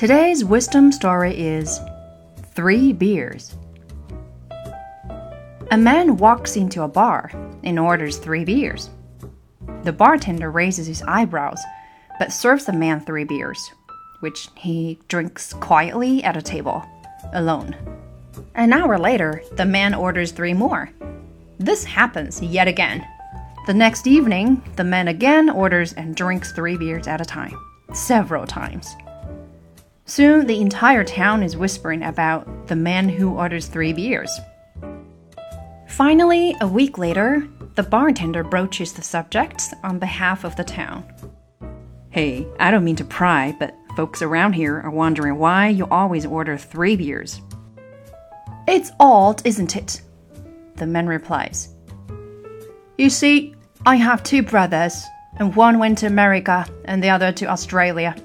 Today's wisdom story is Three Beers. A man walks into a bar and orders three beers. The bartender raises his eyebrows but serves the man three beers, which he drinks quietly at a table, alone. An hour later, the man orders three more. This happens yet again. The next evening, the man again orders and drinks three beers at a time, several times. Soon, the entire town is whispering about the man who orders three beers. Finally, a week later, the bartender broaches the subject on behalf of the town. Hey, I don't mean to pry, but folks around here are wondering why you always order three beers. It's odd, isn't it? The man replies. You see, I have two brothers, and one went to America and the other to Australia.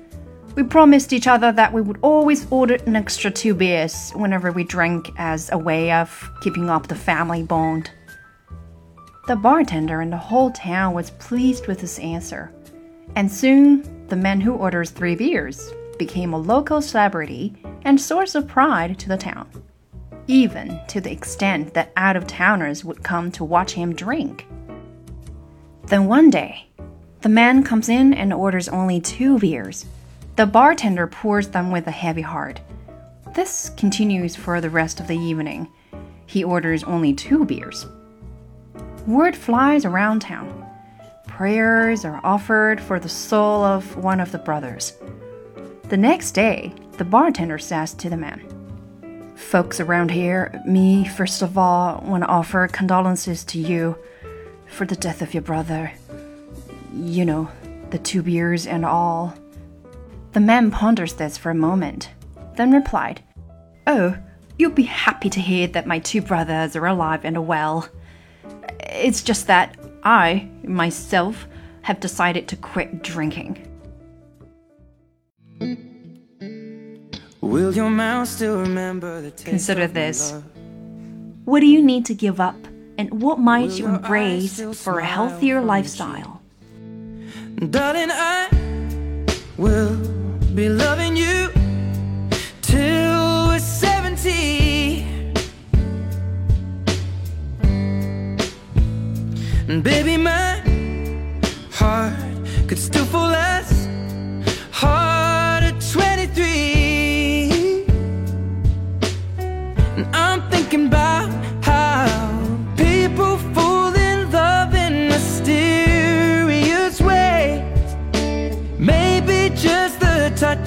We promised each other that we would always order an extra two beers whenever we drank as a way of keeping up the family bond. The bartender and the whole town was pleased with his answer, and soon the man who orders three beers became a local celebrity and source of pride to the town, even to the extent that out of towners would come to watch him drink. Then one day, the man comes in and orders only two beers the bartender pours them with a heavy heart. This continues for the rest of the evening. He orders only two beers. Word flies around town. Prayers are offered for the soul of one of the brothers. The next day, the bartender says to the man, Folks around here, me, first of all, want to offer condolences to you for the death of your brother. You know, the two beers and all. The man ponders this for a moment, then replied, Oh, you'll be happy to hear that my two brothers are alive and well. It's just that I, myself, have decided to quit drinking. Will your mouth still remember the taste Consider this. What do you need to give up, and what might you embrace for a healthier lifestyle? Darling, I will be loving you till we're 70 And baby, my heart could still fall less hard at 23 And I'm